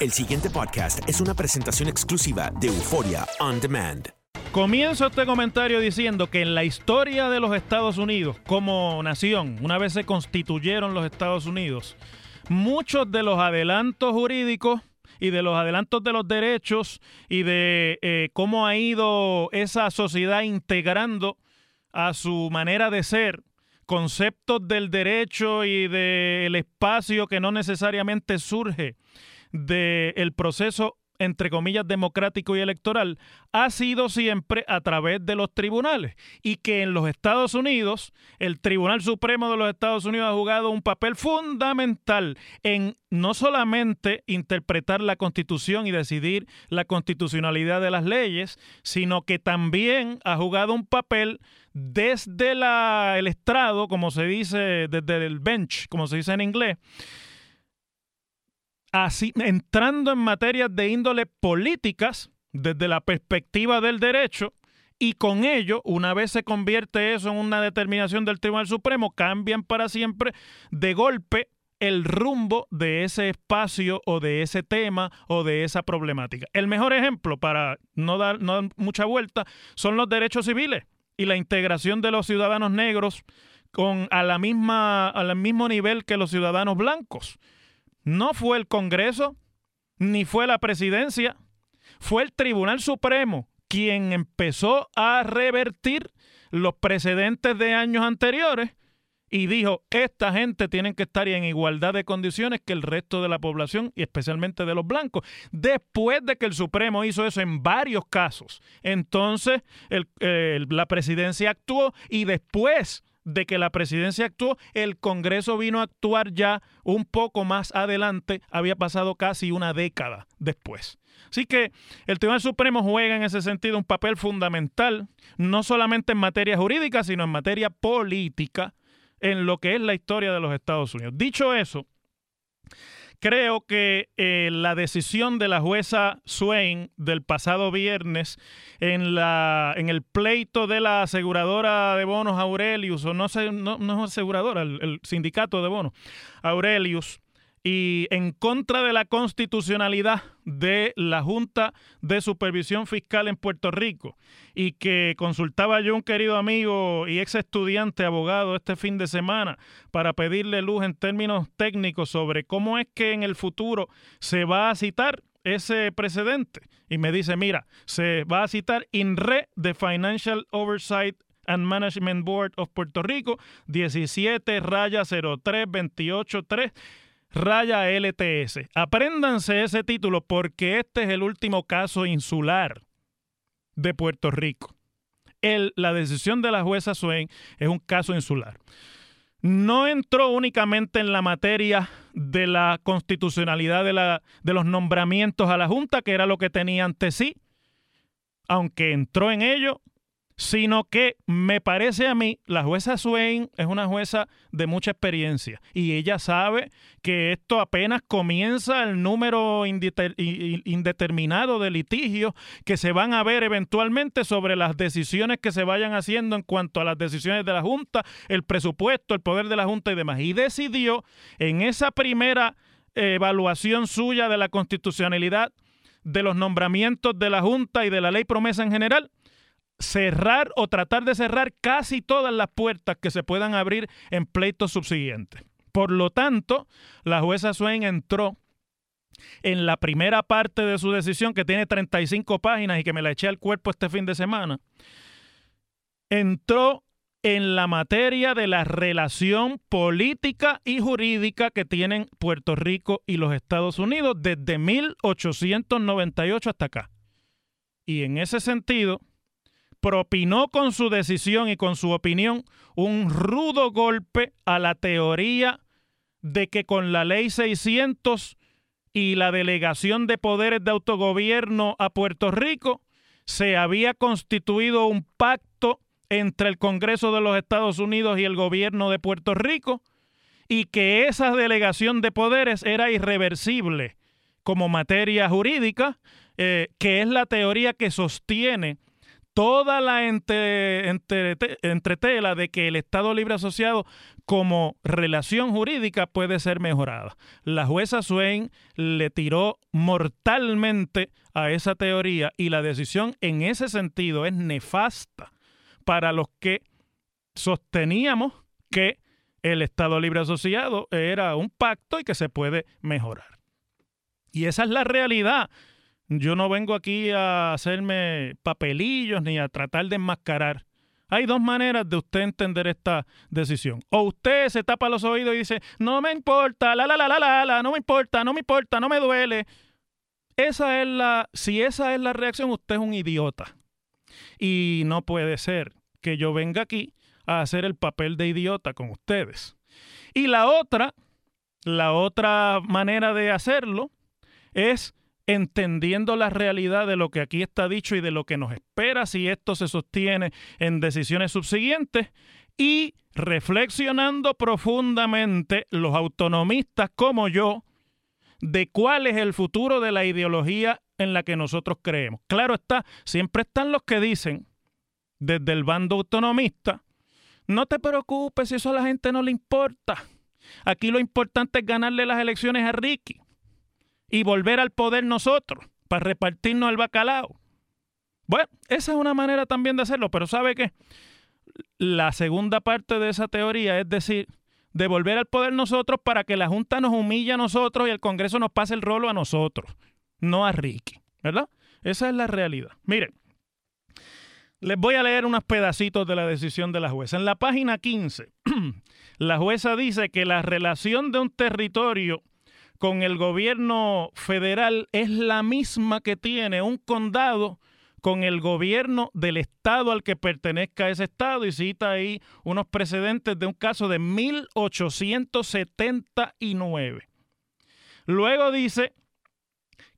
El siguiente podcast es una presentación exclusiva de Euforia On Demand. Comienzo este comentario diciendo que en la historia de los Estados Unidos como nación, una vez se constituyeron los Estados Unidos, muchos de los adelantos jurídicos y de los adelantos de los derechos y de eh, cómo ha ido esa sociedad integrando a su manera de ser conceptos del derecho y del espacio que no necesariamente surge del proceso entre comillas, democrático y electoral, ha sido siempre a través de los tribunales. Y que en los Estados Unidos, el Tribunal Supremo de los Estados Unidos ha jugado un papel fundamental en no solamente interpretar la constitución y decidir la constitucionalidad de las leyes, sino que también ha jugado un papel desde la, el estrado, como se dice, desde el bench, como se dice en inglés, así, entrando en materias de índole políticas desde la perspectiva del derecho y con ello, una vez se convierte eso en una determinación del Tribunal Supremo, cambian para siempre de golpe el rumbo de ese espacio o de ese tema o de esa problemática. El mejor ejemplo, para no dar, no dar mucha vuelta, son los derechos civiles y la integración de los ciudadanos negros con a la misma al mismo nivel que los ciudadanos blancos. No fue el Congreso, ni fue la presidencia, fue el Tribunal Supremo quien empezó a revertir los precedentes de años anteriores y dijo, esta gente tiene que estar en igualdad de condiciones que el resto de la población y especialmente de los blancos. Después de que el Supremo hizo eso en varios casos, entonces la presidencia actuó y después de que la presidencia actuó, el Congreso vino a actuar ya un poco más adelante, había pasado casi una década después. Así que el Tribunal Supremo juega en ese sentido un papel fundamental, no solamente en materia jurídica, sino en materia política, en lo que es la historia de los Estados Unidos. Dicho eso, creo que eh, la decisión de la jueza Swain del pasado viernes en, la, en el pleito de la aseguradora de bonos Aurelius, o no, no, no es aseguradora, el sindicato de bonos Aurelius, y en contra de la constitucionalidad de la Junta de Supervisión Fiscal en Puerto Rico y que consultaba yo un querido amigo y ex estudiante abogado este fin de semana para pedirle luz en términos técnicos sobre cómo es que en el futuro se va a citar ese precedente. Y me dice, mira, se va a citar INRE de Financial Oversight and Management Board of Puerto Rico 17 raya 03 28 3 raya LTS. Apréndanse ese título porque este es el último caso insular de Puerto Rico. La decisión de la jueza Swain es un caso insular. No entró únicamente en la materia de la constitucionalidad de, de los nombramientos a la Junta, que era lo que tenía ante sí, aunque entró en ello sino que me parece a mí, la jueza Swain es una jueza de mucha experiencia y ella sabe que esto apenas comienza el número indeterminado de litigios que se van a ver eventualmente sobre las decisiones que se vayan haciendo en cuanto a las decisiones de la Junta, el presupuesto, el poder de la Junta y demás. Y decidió en esa primera evaluación suya de la constitucionalidad de los nombramientos de la Junta y de la ley promesa en general, cerrar o tratar de cerrar casi todas las puertas que se puedan abrir en pleitos subsiguientes. Por lo tanto, la jueza Swain entró en la primera parte de su decisión, que tiene 35 páginas y que me la eché al cuerpo este fin de semana, entró en la materia de la relación política y jurídica que tienen Puerto Rico y los Estados Unidos desde 1898 hasta acá. Y en ese sentido, propinó con su decisión y con su opinión un rudo golpe a la teoría de que con la ley 600 y la delegación de poderes de autogobierno a Puerto Rico, se había constituido un pacto entre el Congreso de los Estados Unidos y el gobierno de Puerto Rico y que esa delegación de poderes era irreversible como materia jurídica, eh, que es la teoría que sostiene toda la entre, entretela de que el Estado Libre Asociado como relación jurídica puede ser mejorada. La jueza Swain le tiró mortalmente a esa teoría y la decisión en ese sentido es nefasta para los que sosteníamos que el Estado Libre Asociado era un pacto y que se puede mejorar. Y esa es la realidad. Yo no vengo aquí a hacerme papelillos ni a tratar de enmascarar. Hay dos maneras de usted entender esta decisión. O usted se tapa los oídos y dice, no me importa, la, la, la, la, la, la, no me importa, no me importa, no me duele. Esa es la, si esa es la reacción, usted es un idiota. Y no puede ser que yo venga aquí a hacer el papel de idiota con ustedes. Y la otra, la otra manera de hacerlo es entendiendo la realidad de lo que aquí está dicho y de lo que nos espera si esto se sostiene en decisiones subsiguientes y reflexionando profundamente los autonomistas como yo de cuál es el futuro de la ideología en la que nosotros creemos. Claro está, siempre están los que dicen desde el bando autonomista, no te preocupes si eso a la gente no le importa. Aquí lo importante es ganarle las elecciones a Ricky y volver al poder nosotros para repartirnos el bacalao. Bueno, esa es una manera también de hacerlo, pero ¿sabe qué? La segunda parte de esa teoría es decir, de volver al poder nosotros para que la Junta nos humille a nosotros y el Congreso nos pase el rolo a nosotros, no a Ricky, ¿verdad? Esa es la realidad. Miren, les voy a leer unos pedacitos de la decisión de la jueza. En la página 15, la jueza dice que la relación de un territorio con el gobierno federal es la misma que tiene un condado con el gobierno del estado al que pertenezca ese estado y cita ahí unos precedentes de un caso de 1879. Luego dice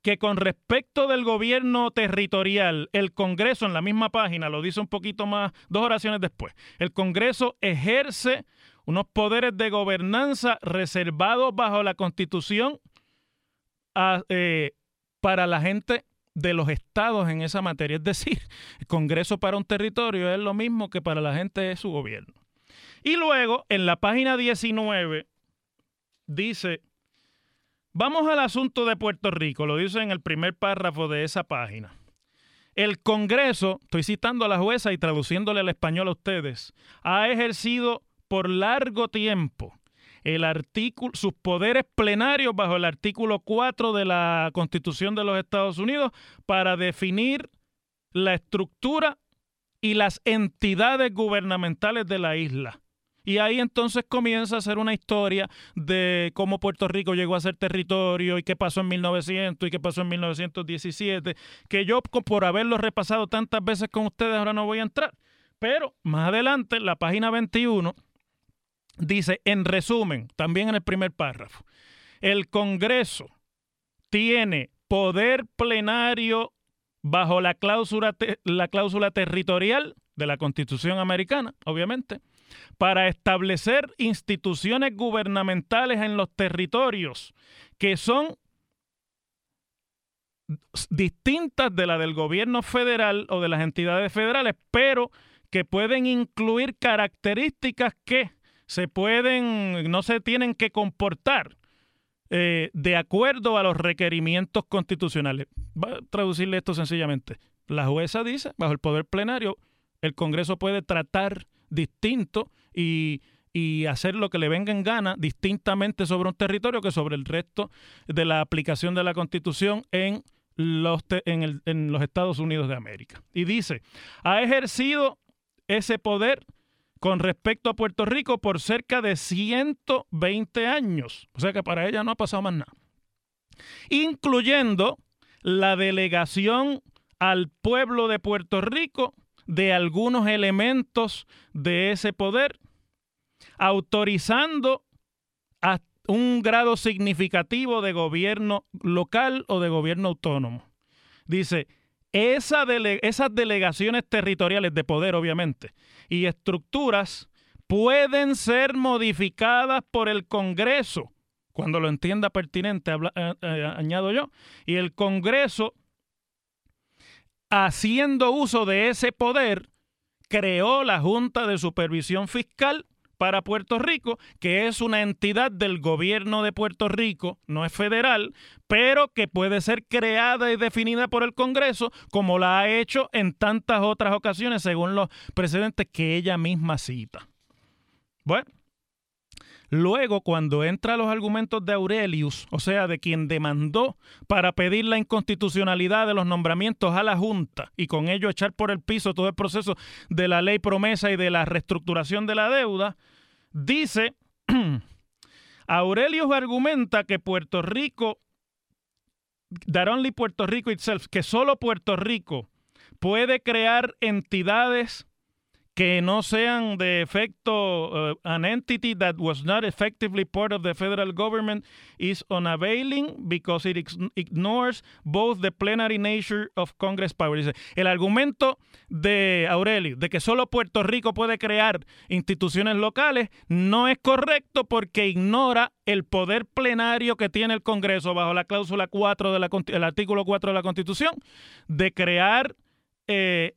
que con respecto del gobierno territorial, el Congreso en la misma página, lo dice un poquito más, dos oraciones después, el Congreso ejerce unos poderes de gobernanza reservados bajo la Constitución eh, para la gente de los estados en esa materia. Es decir, el Congreso para un territorio es lo mismo que para la gente de su gobierno. Y luego, en la página 19, dice, vamos al asunto de Puerto Rico, lo dice en el primer párrafo de esa página. El Congreso, estoy citando a la jueza y traduciéndole al español a ustedes, ha ejercido por largo tiempo el artículo, sus poderes plenarios bajo el artículo 4 de la Constitución de los Estados Unidos para definir la estructura y las entidades gubernamentales de la isla. Y ahí entonces comienza a ser una historia de cómo Puerto Rico llegó a ser territorio y qué pasó en 1900 y qué pasó en 1917, que yo por haberlo repasado tantas veces con ustedes ahora no voy a entrar. Pero más adelante, la página 21, Dice, en resumen, también en el primer párrafo, el Congreso tiene poder plenario bajo la cláusula, la cláusula territorial de la Constitución americana, obviamente, para establecer instituciones gubernamentales en los territorios que son distintas de la del gobierno federal o de las entidades federales, pero que pueden incluir características que se pueden, no se tienen que comportar eh, de acuerdo a los requerimientos constitucionales. Va a traducirle esto sencillamente. La jueza dice, bajo el poder plenario, el Congreso puede tratar distinto y, hacer lo que le venga en gana distintamente sobre un territorio que sobre el resto de la aplicación de la Constitución en los, en, en los Estados Unidos de América. Y dice, ha ejercido ese poder con respecto a Puerto Rico por cerca de 120 años. O sea que para ella no ha pasado más nada. Incluyendo la delegación al pueblo de Puerto Rico de algunos elementos de ese poder, autorizando un grado significativo de gobierno local o de gobierno autónomo. Dice, esa esas delegaciones territoriales de poder, obviamente, y estructuras pueden ser modificadas por el Congreso, cuando lo entienda pertinente, eh, eh, añado yo, y el Congreso, haciendo uso de ese poder, creó la Junta de Supervisión Fiscal para Puerto Rico, que es una entidad del gobierno de Puerto Rico, no es federal, pero que puede ser creada y definida por el Congreso, como la ha hecho en tantas otras ocasiones, según los precedentes que ella misma cita. Bueno, Luego, cuando entra los argumentos de Aurelius, o sea, de quien demandó para pedir la inconstitucionalidad de los nombramientos a la Junta y con ello echar por el piso todo el proceso de la ley promesa y de la reestructuración de la deuda, dice, Aurelius argumenta que Puerto Rico, that only Puerto Rico itself, que solo Puerto Rico puede crear entidades que no sean de efecto, uh, an entity that was not effectively part of the federal government is unavailing because it ignores both the plenary nature of Congress power. el argumento de Aurelio de que solo Puerto Rico puede crear instituciones locales no es correcto porque ignora el poder plenario que tiene el Congreso bajo la cláusula 4 del artículo 4 de la Constitución de crear eh,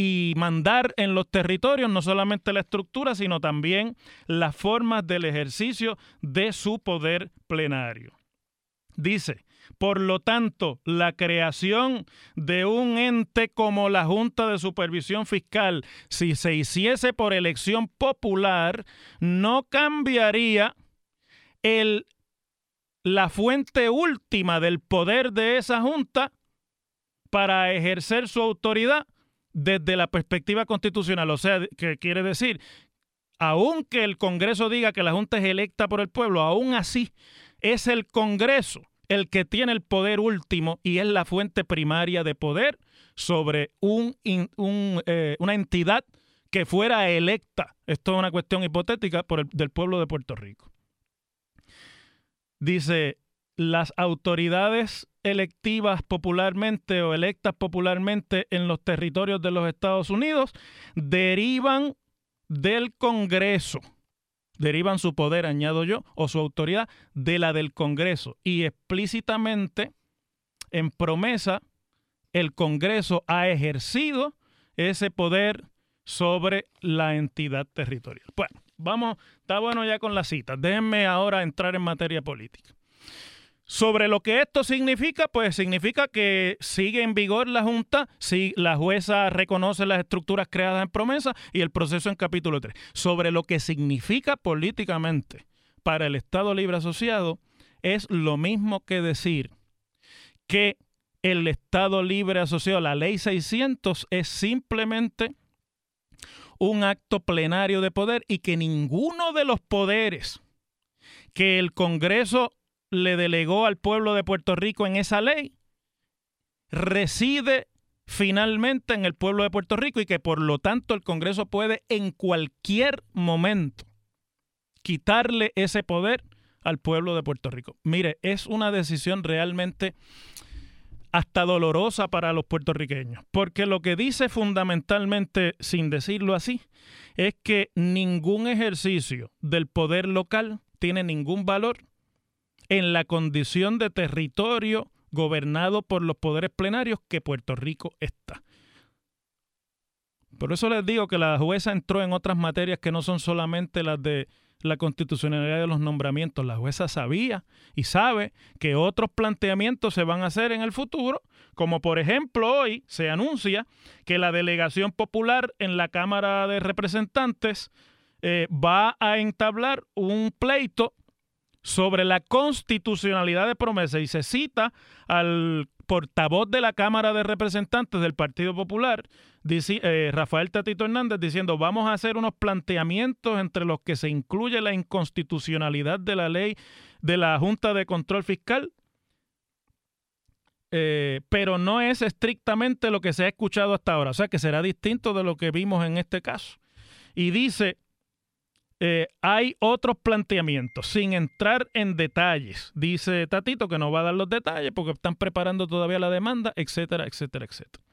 y mandar en los territorios no solamente la estructura, sino también las formas del ejercicio de su poder plenario. Dice, por lo tanto, la creación de un ente como la Junta de Supervisión Fiscal, si se hiciese por elección popular, no cambiaría el, la fuente última del poder de esa Junta para ejercer su autoridad desde la perspectiva constitucional. O sea, que quiere decir, aunque el Congreso diga que la Junta es electa por el pueblo, aún así es el Congreso el que tiene el poder último y es la fuente primaria de poder sobre eh, una entidad que fuera electa. Esto es una cuestión hipotética por el, del pueblo de Puerto Rico. Dice, las autoridades electivas popularmente o electas popularmente en los territorios de los Estados Unidos derivan del Congreso, derivan su poder, añado yo, o su autoridad de la del Congreso. Y explícitamente, en promesa, el Congreso ha ejercido ese poder sobre la entidad territorial. Bueno, vamos, está bueno ya con las citas. Déjenme ahora entrar en materia política. Sobre lo que esto significa, pues significa que sigue en vigor la Junta, si la jueza reconoce las estructuras creadas en promesa y el proceso en capítulo 3. Sobre lo que significa políticamente para el Estado Libre Asociado, es lo mismo que decir que el Estado Libre Asociado, la ley 600, es simplemente un acto plenario de poder y que ninguno de los poderes que el Congreso le delegó al pueblo de Puerto Rico en esa ley reside finalmente en el pueblo de Puerto Rico y que por lo tanto el Congreso puede en cualquier momento quitarle ese poder al pueblo de Puerto Rico. Mire, es una decisión realmente hasta dolorosa para los puertorriqueños, porque lo que dice fundamentalmente, sin decirlo así, es que ningún ejercicio del poder local tiene ningún valor en la condición de territorio gobernado por los poderes plenarios que Puerto Rico está. Por eso les digo que la jueza entró en otras materias que no son solamente las de la constitucionalidad de los nombramientos. La jueza sabía y sabe que otros planteamientos se van a hacer en el futuro, como por ejemplo hoy se anuncia que la delegación popular en la Cámara de Representantes eh, va a entablar un pleito sobre la constitucionalidad de promesa y se cita al portavoz de la Cámara de Representantes del Partido Popular, dice, eh, Rafael Tatito Hernández, diciendo vamos a hacer unos planteamientos entre los que se incluye la inconstitucionalidad de la ley de la Junta de Control Fiscal, eh, pero no es estrictamente lo que se ha escuchado hasta ahora, o sea que será distinto de lo que vimos en este caso. Y dice eh, hay otros planteamientos, sin entrar en detalles. Dice Tatito que no va a dar los detalles porque están preparando todavía la demanda, etcétera, etcétera, etcétera.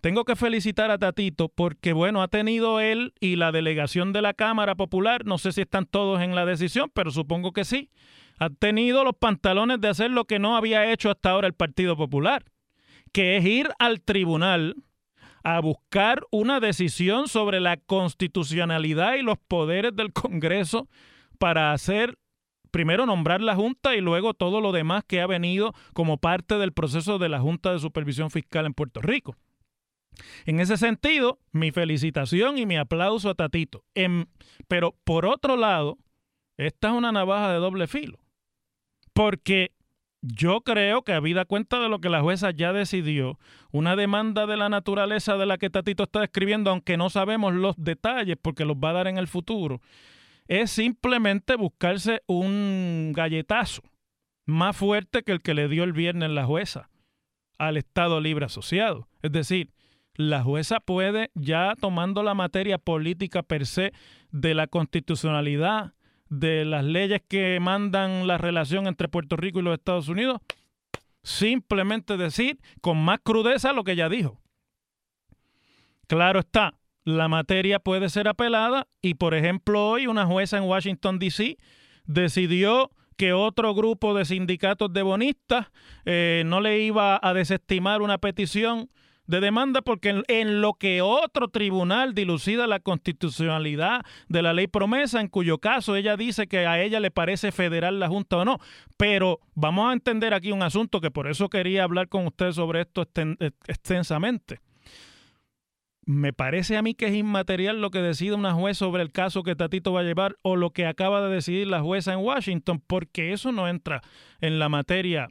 Tengo que felicitar a Tatito porque, bueno, ha tenido él y la delegación de la Cámara Popular, no sé si están todos en la decisión, pero supongo que sí, ha tenido los pantalones de hacer lo que no había hecho hasta ahora el Partido Popular, que es ir al tribunal a buscar una decisión sobre la constitucionalidad y los poderes del Congreso para hacer primero nombrar la Junta y luego todo lo demás que ha venido como parte del proceso de la Junta de Supervisión Fiscal en Puerto Rico. En ese sentido, mi felicitación y mi aplauso a Tatito. pero por otro lado, esta es una navaja de doble filo. Porque yo creo que, habida cuenta de lo que la jueza ya decidió, una demanda de la naturaleza de la que Tatito está describiendo, aunque no sabemos los detalles porque los va a dar en el futuro, es simplemente buscarse un galletazo más fuerte que el que le dio el viernes la jueza al Estado Libre Asociado. Es decir, la jueza puede, ya tomando la materia política per se de la constitucionalidad, de las leyes que mandan la relación entre Puerto Rico y los Estados Unidos, simplemente decir con más crudeza lo que ya dijo. Claro está, la materia puede ser apelada y, por ejemplo, hoy una jueza en Washington, D.C. decidió que otro grupo de sindicatos de bonistas eh, no le iba a desestimar una petición de demanda porque en, lo que otro tribunal dilucida la constitucionalidad de la ley promesa, en cuyo caso ella dice que a ella le parece federal la Junta o no. Pero vamos a entender aquí un asunto que por eso quería hablar con usted sobre esto extensamente. Me parece a mí que es inmaterial lo que decida una juez sobre el caso que Tatito va a llevar o lo que acaba de decidir la jueza en Washington, porque eso no entra en la materia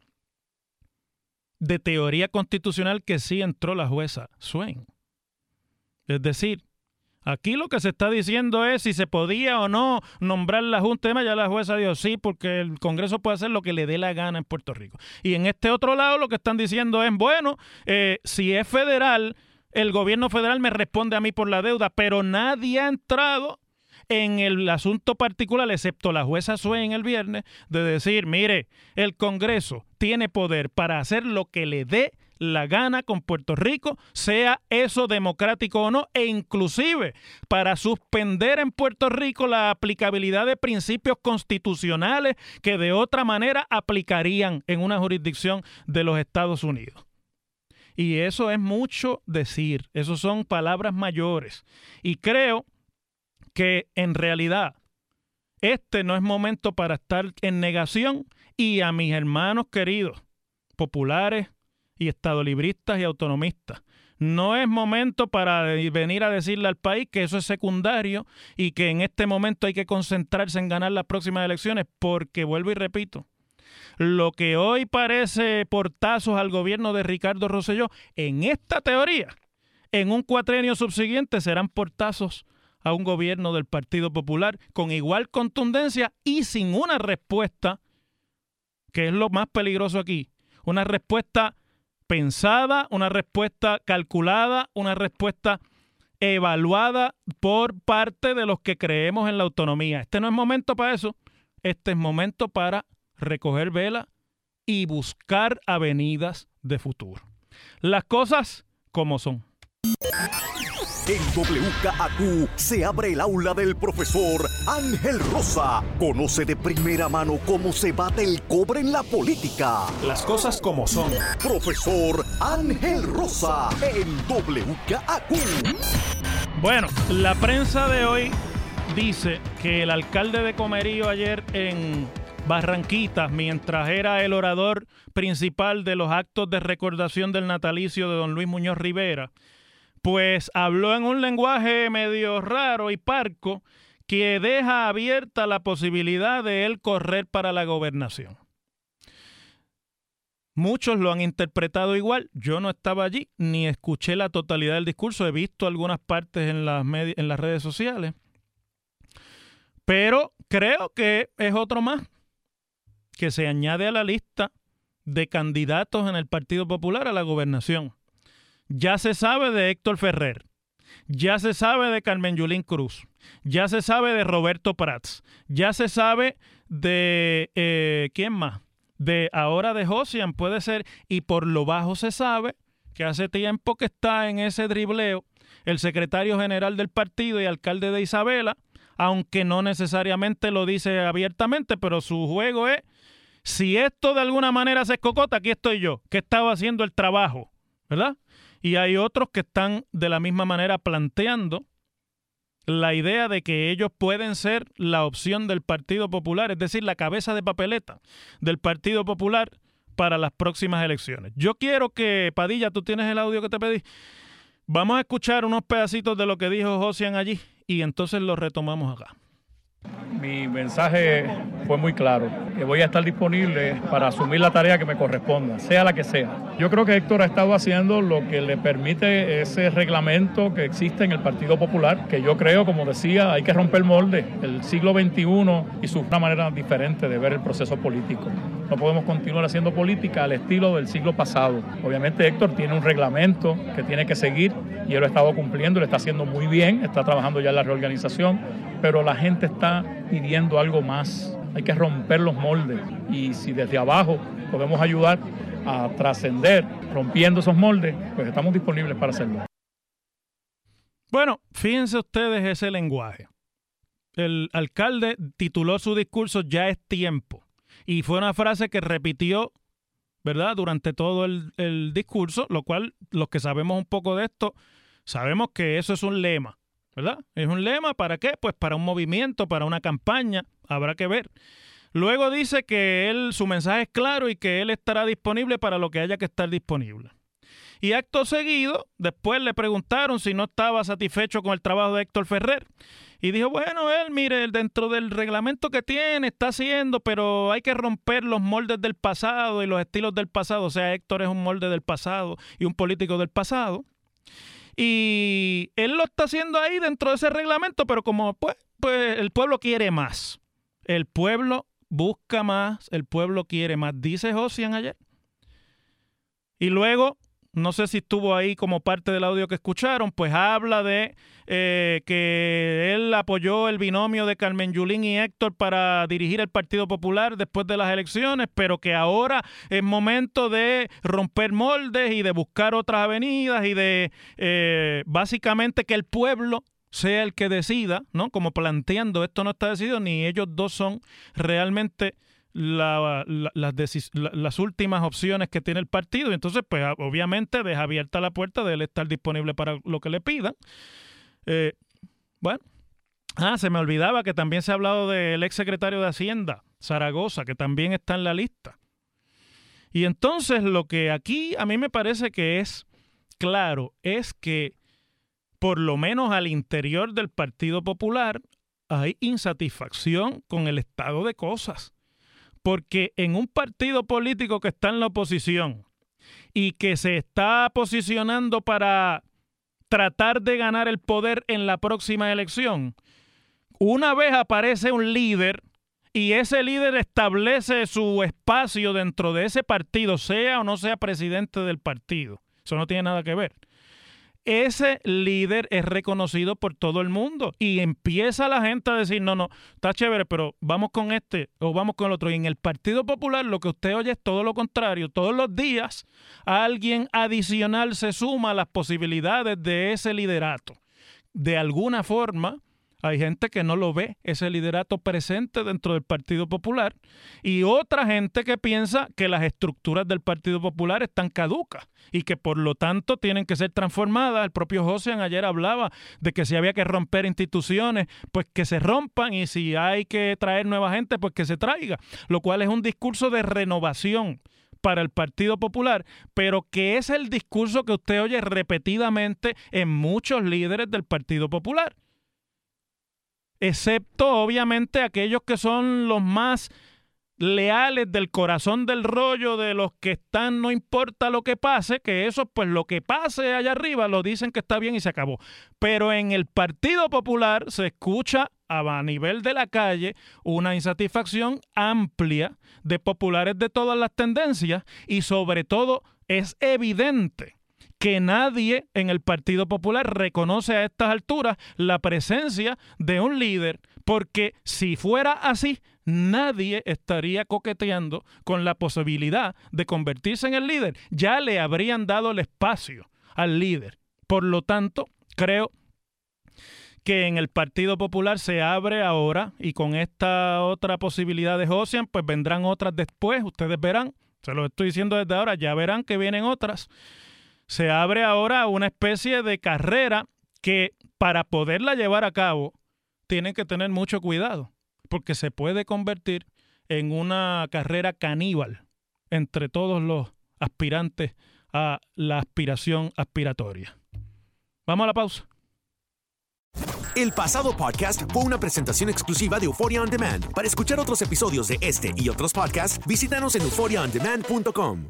de teoría constitucional que sí entró la jueza Swain. Es decir, aquí lo que se está diciendo es si se podía o no nombrar la Junta de ya la jueza dijo sí, porque el Congreso puede hacer lo que le dé la gana en Puerto Rico. Y en este otro lado lo que están diciendo es, bueno, eh, si es federal, el gobierno federal me responde a mí por la deuda, pero nadie ha entrado en el asunto particular, excepto la jueza Swain el viernes, de decir, mire, el Congreso tiene poder para hacer lo que le dé la gana con Puerto Rico, sea eso democrático o no, e inclusive para suspender en Puerto Rico la aplicabilidad de principios constitucionales que de otra manera aplicarían en una jurisdicción de los Estados Unidos. Y eso es mucho decir, eso son palabras mayores. Y creo que en realidad este no es momento para estar en negación y a mis hermanos queridos, populares y estadolibristas y autonomistas. No es momento para venir a decirle al país que eso es secundario y que en este momento hay que concentrarse en ganar las próximas elecciones, porque vuelvo y repito, lo que hoy parece portazos al gobierno de Ricardo Rosselló, en esta teoría, en un cuatrenio subsiguiente serán portazos a un gobierno del Partido Popular con igual contundencia y sin una respuesta, que es lo más peligroso aquí, una respuesta pensada, una respuesta calculada, una respuesta evaluada por parte de los que creemos en la autonomía. Este no es momento para eso, este es momento para recoger vela y buscar avenidas de futuro. Las cosas como son. En WKAQ se abre el aula del profesor Ángel Rosa. Conoce de primera mano cómo se bate el cobre en la política. Las cosas como son. Profesor Ángel Rosa en WKAQ. Bueno, la prensa de hoy dice que el alcalde de Comerío ayer en Barranquitas, mientras era el orador principal de los actos de recordación del natalicio de don Luis Muñoz Rivera, pues habló en un lenguaje medio raro y parco que deja abierta la posibilidad de él correr para la gobernación. Muchos lo han interpretado igual. Yo no estaba allí ni escuché la totalidad del discurso. He visto algunas partes en las, redes sociales. Pero creo que es otro más que se añade a la lista de candidatos en el Partido Popular a la gobernación. Ya se sabe de Héctor Ferrer. Ya se sabe de Carmen Yulín Cruz. ya se sabe de Roberto Prats, ya se sabe de, eh, ¿quién más? De ahora de Josian, puede ser, y por lo bajo se sabe que hace tiempo que está en ese dribleo el secretario general del partido y alcalde de Isabela, aunque no necesariamente lo dice abiertamente, pero su juego es, si esto de alguna manera se escocota, aquí estoy yo, que estaba haciendo el trabajo, ¿verdad? Y hay otros que están de la misma manera planteando la idea de que ellos pueden ser la opción del Partido Popular, es decir, la cabeza de papeleta del Partido Popular para las próximas elecciones. Yo quiero que, Padilla, tú tienes el audio que te pedí. Vamos a escuchar unos pedacitos de lo que dijo Josian allí y entonces lo retomamos acá. Mi mensaje fue muy claro, que voy a estar disponible para asumir la tarea que me corresponda, sea la que sea. Yo creo que Héctor ha estado haciendo lo que le permite ese reglamento que existe en el Partido Popular, que yo creo, como decía, hay que romper el molde. El siglo XXI y su una manera diferente de ver el proceso político. No podemos continuar haciendo política al estilo del siglo pasado. Obviamente Héctor tiene un reglamento que tiene que seguir y él lo ha estado cumpliendo, lo está haciendo muy bien, está trabajando ya en la reorganización, pero la gente está pidiendo algo más. Hay que romper los moldes y si desde abajo podemos ayudar a trascender rompiendo esos moldes, pues estamos disponibles para hacerlo. Bueno, fíjense ustedes ese lenguaje. El alcalde tituló su discurso Ya es tiempo. Y fue una frase que repitió, ¿verdad?, durante todo el, el discurso, lo cual los que sabemos un poco de esto, sabemos que eso es un lema. ¿Verdad? Es un lema, ¿para qué? Pues para un movimiento, para una campaña, habrá que ver. Luego dice que él, su mensaje es claro y que él estará disponible para lo que haya que estar disponible. Y acto seguido, después le preguntaron si no estaba satisfecho con el trabajo de Héctor Ferrer. Y dijo, bueno, él, mire, dentro del reglamento que tiene, está haciendo, pero hay que romper los moldes del pasado y los estilos del pasado. O sea, Héctor es un molde del pasado y un político del pasado. Y él lo está haciendo ahí dentro de ese reglamento, pero como pues, pues el pueblo quiere más. El pueblo busca más, el pueblo quiere más, dice Josian ayer. Y luego no sé si estuvo ahí como parte del audio que escucharon, pues habla de eh, que él apoyó el binomio de Carmen Yulín y Héctor para dirigir el Partido Popular después de las elecciones, pero que ahora es momento de romper moldes y de buscar otras avenidas y de eh, básicamente que el pueblo sea el que decida, ¿no? Como planteando esto no está decidido, ni ellos dos son realmente la, las, últimas opciones que tiene el partido. Y entonces, pues obviamente deja abierta la puerta de él estar disponible para lo que le pidan. Eh, bueno. Ah, se me olvidaba que también se ha hablado del ex secretario de Hacienda, Zaragoza, que también está en la lista. Y entonces lo que aquí a mí me parece que es claro es que por lo menos al interior del Partido Popular hay insatisfacción con el estado de cosas. Porque en un partido político que está en la oposición y que se está posicionando para tratar de ganar el poder en la próxima elección, una vez aparece un líder y ese líder establece su espacio dentro de ese partido, sea o no sea presidente del partido. Eso no tiene nada que ver ese líder es reconocido por todo el mundo y empieza la gente a decir, no, no, está chévere, pero vamos con este o vamos con el otro. Y en el Partido Popular lo que usted oye es todo lo contrario. Todos los días alguien adicional se suma a las posibilidades de ese liderato. De alguna forma, hay gente que no lo ve, ese liderato presente dentro del Partido Popular, y otra gente que piensa que las estructuras del Partido Popular están caducas y que por lo tanto tienen que ser transformadas. El propio Josian ayer hablaba de que si había que romper instituciones, pues que se rompan y si hay que traer nueva gente, pues que se traiga, lo cual es un discurso de renovación para el Partido Popular, pero que es el discurso que usted oye repetidamente en muchos líderes del Partido Popular excepto obviamente aquellos que son los más leales del corazón del rollo de los que están, no importa lo que pase, que eso pues lo que pase allá arriba lo dicen que está bien y se acabó. Pero en el Partido Popular se escucha a nivel de la calle una insatisfacción amplia de populares de todas las tendencias y sobre todo es evidente que nadie en el Partido Popular reconoce a estas alturas la presencia de un líder, porque si fuera así, nadie estaría coqueteando con la posibilidad de convertirse en el líder. Ya le habrían dado el espacio al líder. Por lo tanto, creo que en el Partido Popular se abre ahora y con esta otra posibilidad de Josian, pues vendrán otras después, ustedes verán, se lo estoy diciendo desde ahora, ya verán que vienen otras. Se abre ahora una especie de carrera que para poderla llevar a cabo tienen que tener mucho cuidado, porque se puede convertir en una carrera caníbal entre todos los aspirantes a la aspiración aspiratoria. Vamos a la pausa. El pasado podcast fue una presentación exclusiva de Euphoria On Demand. Para escuchar otros episodios de este y otros podcasts, visítanos en euphoriaondemand.com.